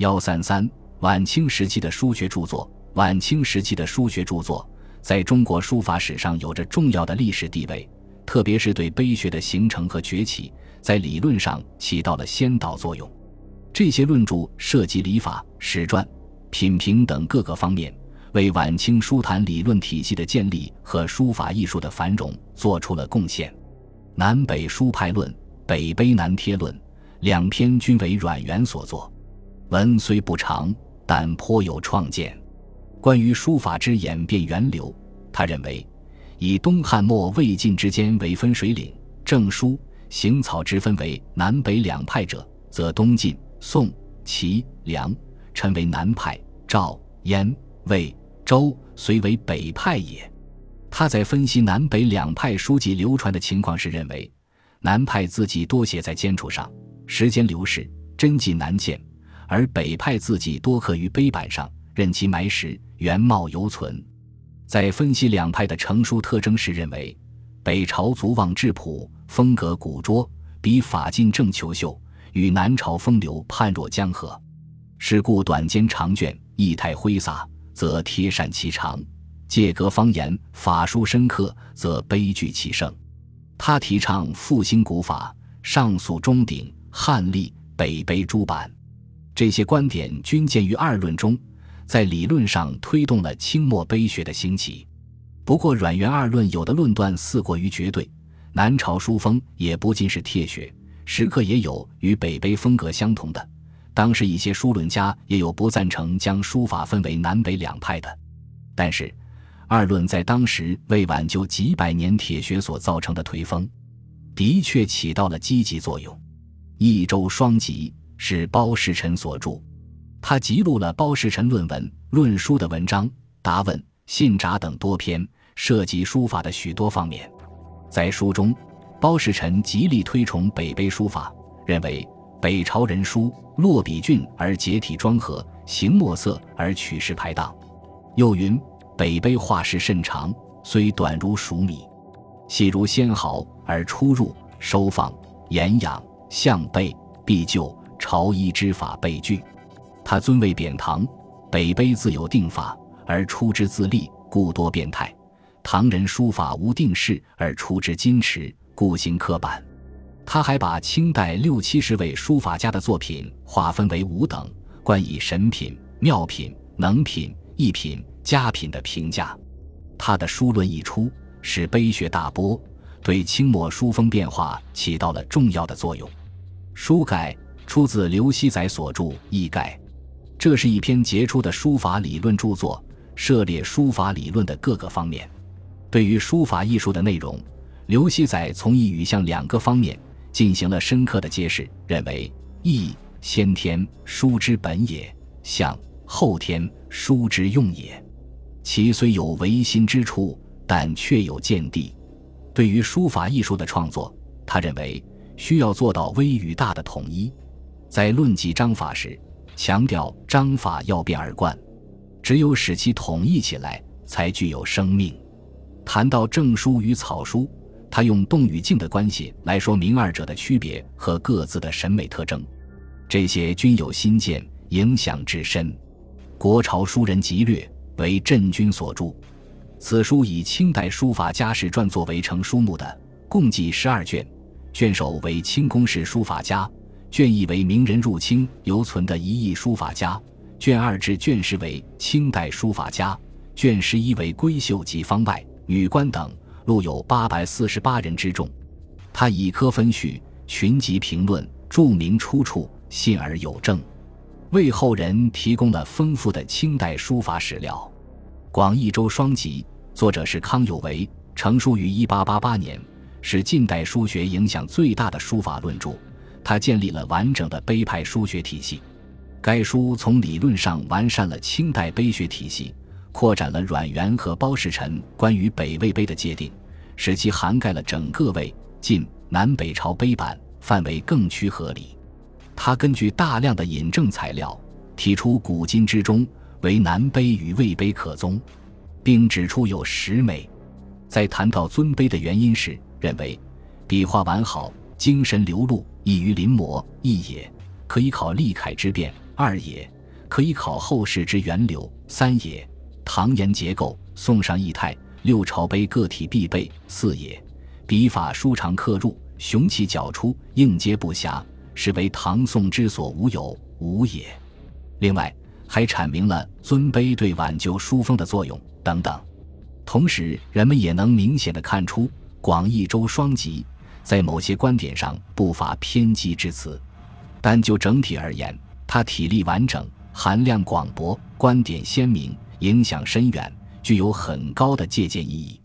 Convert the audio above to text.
幺三三，晚清时期的书学著作。晚清时期的书学著作在中国书法史上有着重要的历史地位，特别是对碑学的形成和崛起，在理论上起到了先导作用。这些论著涉及礼法、史传、品评等各个方面，为晚清书坛理论体系的建立和书法艺术的繁荣做出了贡献。《南北书派论》《北碑南帖论》两篇均为阮元所作，文虽不长，但颇有创建。关于书法之演变源流，他认为，以东汉末魏晋之间为分水岭，正书行草之分为南北两派者，则东晋。宋、齐、梁、陈为南派，赵、燕、魏、周虽为北派也。他在分析南北两派书籍流传的情况时，认为南派字迹多写在笺处上，时间流逝，真迹难见；而北派字迹多刻于碑板上，任其埋石，原貌犹存。在分析两派的成书特征时，认为北朝足望质朴，风格古拙，比法进正遒秀。与南朝风流判若江河，是故短笺长卷，意态挥洒，则贴善其长；借格方言，法书深刻，则悲剧其盛。他提倡复兴古法，上溯中鼎、汉隶、北碑诸版，这些观点均见于二论中，在理论上推动了清末碑学的兴起。不过，阮元二论有的论断似过于绝对，南朝书风也不尽是帖学。时刻也有与北碑风格相同的，当时一些书论家也有不赞成将书法分为南北两派的，但是二论在当时为挽救几百年铁学所造成的颓风，的确起到了积极作用。《一州双集》是包世臣所著，他记录了包世臣论文、论书的文章、答问、信札等多篇，涉及书法的许多方面，在书中。包世臣极力推崇北碑书法，认为北朝人书落笔俊而结体庄和，行墨色而取势排当。又云北碑画势甚长，虽短如黍米，细如纤毫而出入收放严养象背必就朝衣之法备具。他尊为扁堂，北碑自有定法而出之自立，故多变态。唐人书法无定式而出之矜持。故行刻板，他还把清代六七十位书法家的作品划分为五等，冠以神品、妙品、能品、艺品、佳品的评价。他的书论一出，使碑学大波，对清末书风变化起到了重要的作用。书改出自刘熙载所著《易概》，这是一篇杰出的书法理论著作，涉猎书法理论的各个方面。对于书法艺术的内容。刘熙载从意语向两个方面进行了深刻的揭示，认为意先天书之本也，象后天书之用也。其虽有唯心之处，但确有见地。对于书法艺术的创作，他认为需要做到微与大的统一。在论及章法时，强调章法要变而贯，只有使其统一起来，才具有生命。谈到正书与草书。他用动与静的关系来说明二者的区别和各自的审美特征，这些均有新见，影响至深。《国朝书人集略》为镇君所著，此书以清代书法家史传作为成书目的，共计十二卷。卷首为清宫式书法家，卷一为名人入清犹存的一亿书法家，卷二至卷十为清代书法家，卷十一为闺秀及方外女官等。录有八百四十八人之众，他以科分序，群集评论，注明出处，信而有证，为后人提供了丰富的清代书法史料。《广义周双集》作者是康有为，成书于一八八八年，是近代书学影响最大的书法论著。他建立了完整的碑派书学体系。该书从理论上完善了清代碑学体系。扩展了阮元和包世臣关于北魏碑的界定，使其涵盖了整个魏晋南北朝碑版范围更趋合理。他根据大量的引证材料，提出古今之中为南碑与魏碑可宗，并指出有十美。在谈到尊碑的原因时，认为笔画完好，精神流露，易于临摹，一也可以考立楷之变二也，可以考后世之源流；三也，唐言结构，宋上意态，六朝碑个体必备；四也，笔法舒长刻入，雄奇角出，应接不暇，是为唐宋之所无有；无也。另外，还阐明了尊卑对挽救书风的作用等等。同时，人们也能明显的看出，广义周双集在某些观点上不乏偏激之词，但就整体而言，他体力完整，含量广博，观点鲜明，影响深远，具有很高的借鉴意义。